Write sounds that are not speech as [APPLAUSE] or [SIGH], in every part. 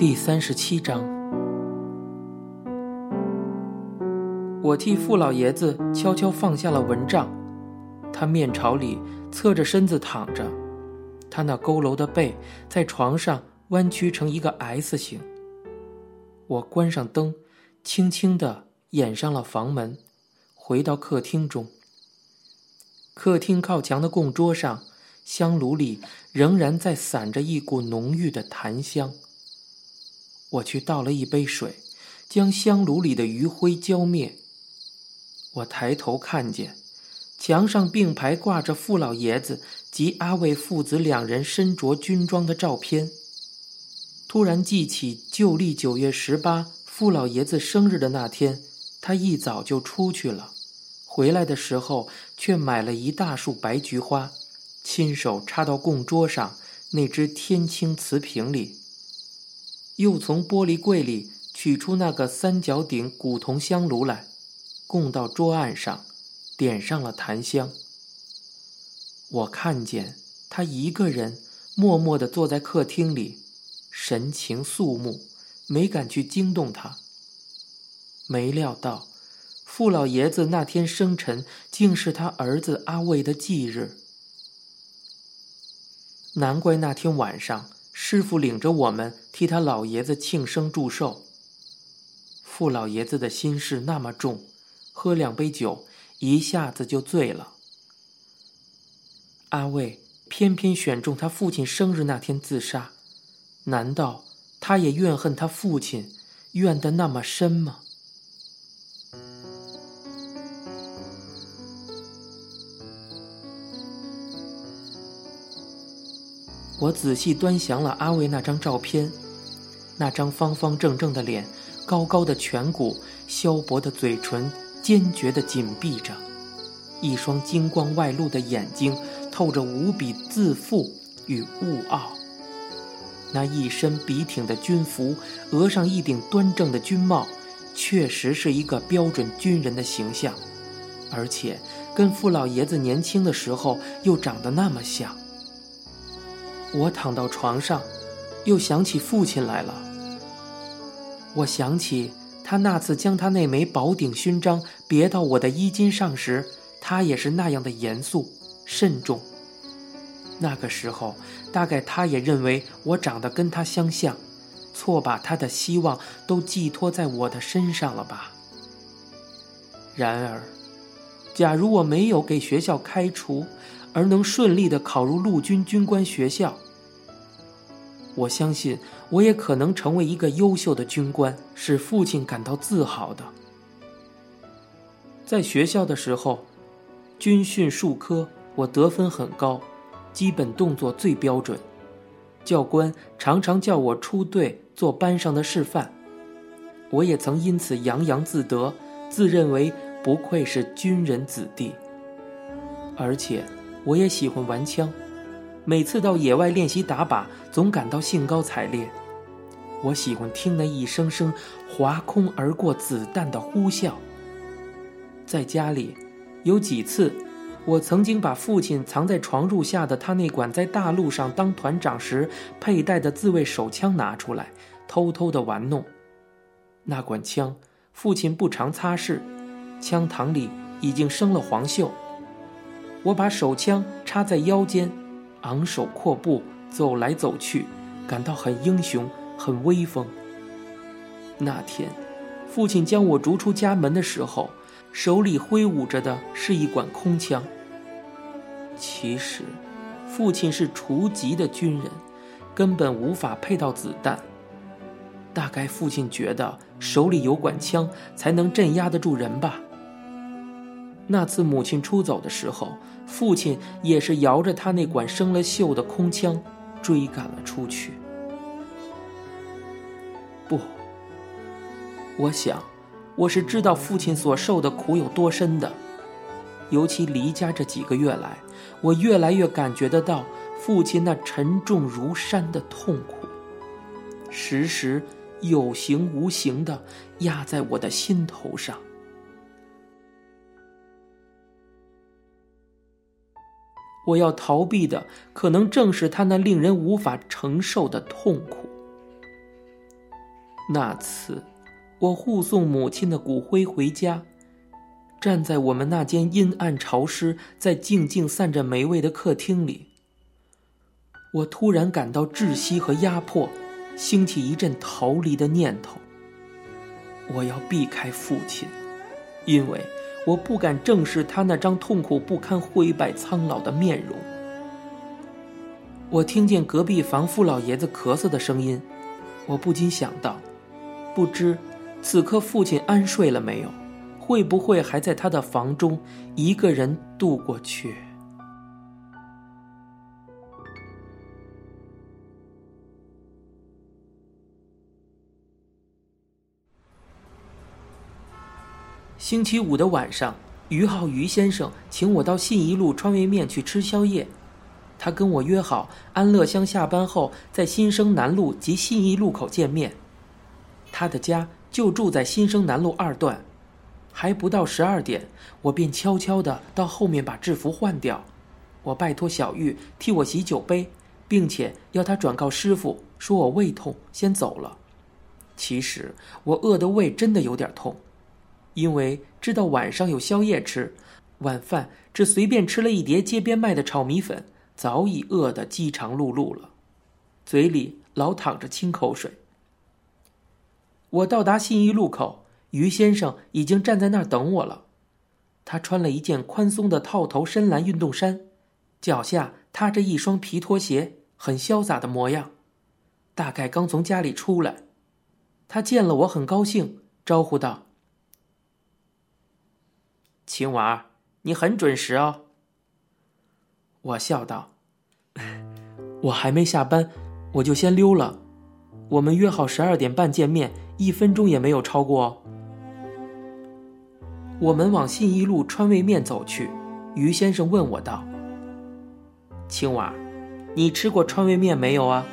第三十七章，我替傅老爷子悄悄放下了蚊帐，他面朝里侧着身子躺着，他那佝偻的背在床上弯曲成一个 S 形。我关上灯，轻轻地掩上了房门，回到客厅中。客厅靠墙的供桌上，香炉里仍然在散着一股浓郁的檀香。我去倒了一杯水，将香炉里的余灰浇灭。我抬头看见，墙上并排挂着傅老爷子及阿伟父子两人身着军装的照片。突然记起旧历九月十八傅老爷子生日的那天，他一早就出去了，回来的时候却买了一大束白菊花，亲手插到供桌上那只天青瓷瓶里。又从玻璃柜里取出那个三角顶古铜香炉来，供到桌案上，点上了檀香。我看见他一个人默默地坐在客厅里，神情肃穆，没敢去惊动他。没料到，傅老爷子那天生辰竟是他儿子阿卫的忌日，难怪那天晚上。师傅领着我们替他老爷子庆生祝寿。傅老爷子的心事那么重，喝两杯酒一下子就醉了。阿卫偏偏选中他父亲生日那天自杀，难道他也怨恨他父亲，怨得那么深吗？我仔细端详了阿卫那张照片，那张方方正正的脸，高高的颧骨，削薄的嘴唇，坚决地紧闭着，一双金光外露的眼睛，透着无比自负与兀傲。那一身笔挺的军服，额上一顶端正的军帽，确实是一个标准军人的形象，而且跟傅老爷子年轻的时候又长得那么像。我躺到床上，又想起父亲来了。我想起他那次将他那枚宝鼎勋章别到我的衣襟上时，他也是那样的严肃慎重。那个时候，大概他也认为我长得跟他相像，错把他的希望都寄托在我的身上了吧。然而，假如我没有给学校开除，而能顺利的考入陆军军官学校，我相信我也可能成为一个优秀的军官，使父亲感到自豪的。在学校的时候，军训数科我得分很高，基本动作最标准，教官常常叫我出队做班上的示范，我也曾因此洋洋自得，自认为不愧是军人子弟，而且。我也喜欢玩枪，每次到野外练习打靶，总感到兴高采烈。我喜欢听那一声声划空而过子弹的呼啸。在家里，有几次，我曾经把父亲藏在床褥下的他那管在大陆上当团长时佩戴的自卫手枪拿出来，偷偷的玩弄。那管枪，父亲不常擦拭，枪膛里已经生了黄锈。我把手枪插在腰间，昂首阔步走来走去，感到很英雄，很威风。那天，父亲将我逐出家门的时候，手里挥舞着的是一管空枪。其实，父亲是除籍的军人，根本无法配到子弹。大概父亲觉得手里有管枪才能镇压得住人吧。那次母亲出走的时候。父亲也是摇着他那管生了锈的空枪，追赶了出去。不，我想，我是知道父亲所受的苦有多深的。尤其离家这几个月来，我越来越感觉得到父亲那沉重如山的痛苦，时时有形无形的压在我的心头上。我要逃避的，可能正是他那令人无法承受的痛苦。那次，我护送母亲的骨灰回家，站在我们那间阴暗潮湿、在静静散着霉味的客厅里，我突然感到窒息和压迫，兴起一阵逃离的念头。我要避开父亲，因为我不敢正视他那张痛苦不堪、灰败苍老的面容。我听见隔壁房傅老爷子咳嗽的声音，我不禁想到。不知，此刻父亲安睡了没有？会不会还在他的房中一个人度过去？星期五的晚上，于浩于先生请我到信义路川味面去吃宵夜。他跟我约好，安乐乡下班后在新生南路及信义路口见面。他的家就住在新生南路二段，还不到十二点，我便悄悄地到后面把制服换掉。我拜托小玉替我洗酒杯，并且要他转告师傅，说我胃痛，先走了。其实我饿的胃真的有点痛，因为知道晚上有宵夜吃，晚饭只随便吃了一碟街边卖的炒米粉，早已饿得饥肠辘辘了，嘴里老淌着清口水。我到达信义路口，于先生已经站在那儿等我了。他穿了一件宽松的套头深蓝运动衫，脚下踏着一双皮拖鞋，很潇洒的模样，大概刚从家里出来。他见了我很高兴，招呼道：“青娃，你很准时哦。”我笑道：“ [LAUGHS] 我还没下班，我就先溜了。我们约好十二点半见面。”一分钟也没有超过。我们往信义路川味面走去，于先生问我道：“青娃，你吃过川味面没有啊？”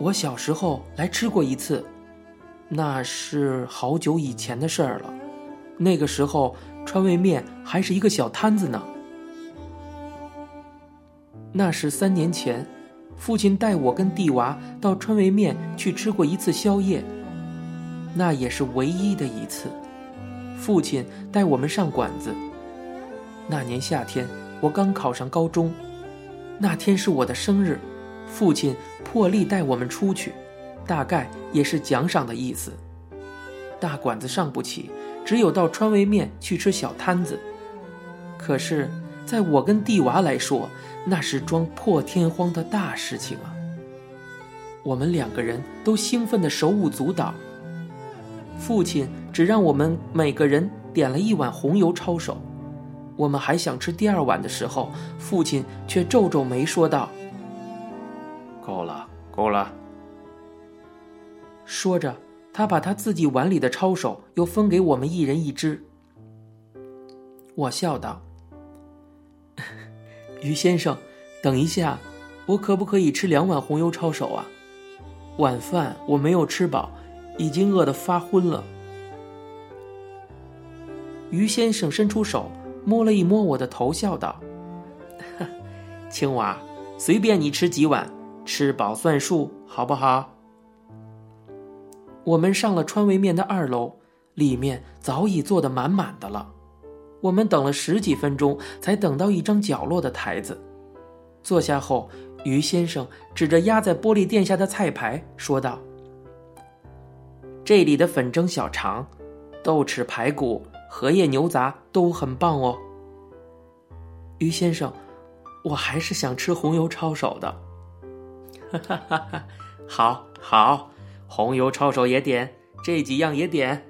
我小时候来吃过一次，那是好久以前的事儿了。那个时候川味面还是一个小摊子呢。那是三年前。父亲带我跟弟娃到川味面去吃过一次宵夜，那也是唯一的一次。父亲带我们上馆子。那年夏天，我刚考上高中，那天是我的生日，父亲破例带我们出去，大概也是奖赏的意思。大馆子上不起，只有到川味面去吃小摊子。可是，在我跟弟娃来说，那是桩破天荒的大事情啊！我们两个人都兴奋的手舞足蹈。父亲只让我们每个人点了一碗红油抄手，我们还想吃第二碗的时候，父亲却皱皱眉说道：“够了，够了。”说着，他把他自己碗里的抄手又分给我们一人一只。我笑道。[LAUGHS] 于先生，等一下，我可不可以吃两碗红油抄手啊？晚饭我没有吃饱，已经饿得发昏了。于先生伸出手摸了一摸我的头，笑道：“ [LAUGHS] 青娃，随便你吃几碗，吃饱算数，好不好？”我们上了川味面的二楼，里面早已坐得满满的了。我们等了十几分钟，才等到一张角落的台子。坐下后，于先生指着压在玻璃垫下的菜牌说道：“这里的粉蒸小肠、豆豉排骨、荷叶牛杂都很棒哦。”于先生，我还是想吃红油抄手的。哈哈哈哈！好，好，红油抄手也点，这几样也点。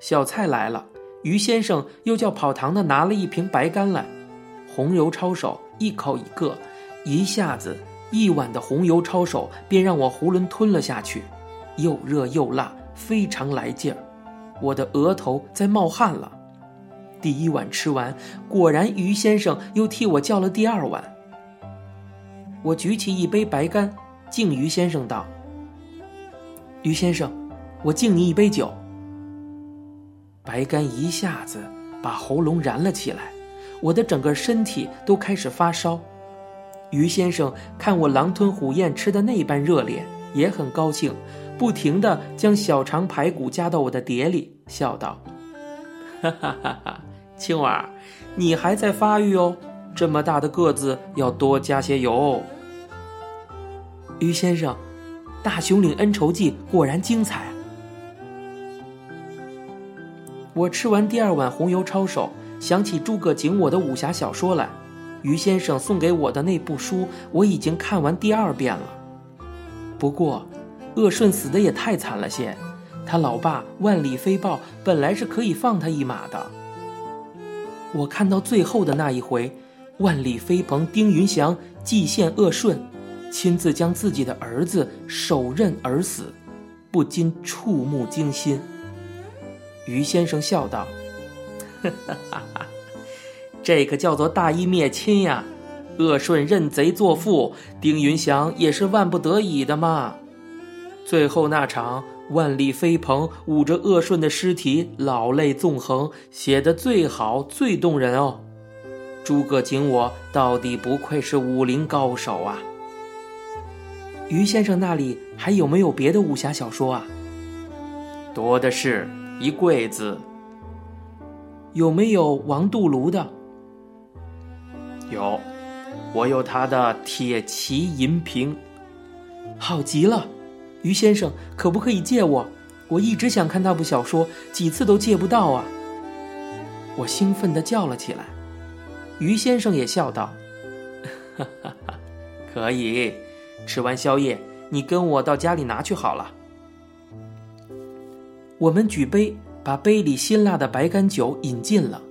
小菜来了。于先生又叫跑堂的拿了一瓶白干来，红油抄手一口一个，一下子一碗的红油抄手便让我囫囵吞了下去，又热又辣，非常来劲儿，我的额头在冒汗了。第一碗吃完，果然于先生又替我叫了第二碗。我举起一杯白干，敬于先生道：“于先生，我敬你一杯酒。”白干一下子把喉咙燃了起来，我的整个身体都开始发烧。于先生看我狼吞虎咽吃的那般热烈，也很高兴，不停的将小肠排骨夹到我的碟里，笑道：“哈哈哈哈，青娃，你还在发育哦，这么大的个子要多加些油。”于先生，大熊岭恩仇记果然精彩。我吃完第二碗红油抄手，想起诸葛景我的武侠小说来。于先生送给我的那部书，我已经看完第二遍了。不过，鄂顺死的也太惨了些。他老爸万里飞豹本来是可以放他一马的。我看到最后的那一回，万里飞鹏丁云祥祭献鄂顺，亲自将自己的儿子手刃而死，不禁触目惊心。于先生笑道：“。”这个叫做大义灭亲呀，鄂顺认贼作父，丁云祥也是万不得已的嘛。最后那场万里飞鹏捂着鄂顺的尸体，老泪纵横，写的最好最动人哦。诸葛瑾我到底不愧是武林高手啊。于先生那里还有没有别的武侠小说啊？多的是一柜子。有没有王杜庐的？有，我有他的《铁骑银瓶》，好极了。于先生，可不可以借我？我一直想看那部小说，几次都借不到啊！我兴奋地叫了起来。于先生也笑道：“ [LAUGHS] 哈哈哈，可以。吃完宵夜，你跟我到家里拿去好了。”我们举杯，把杯里辛辣的白干酒饮尽了。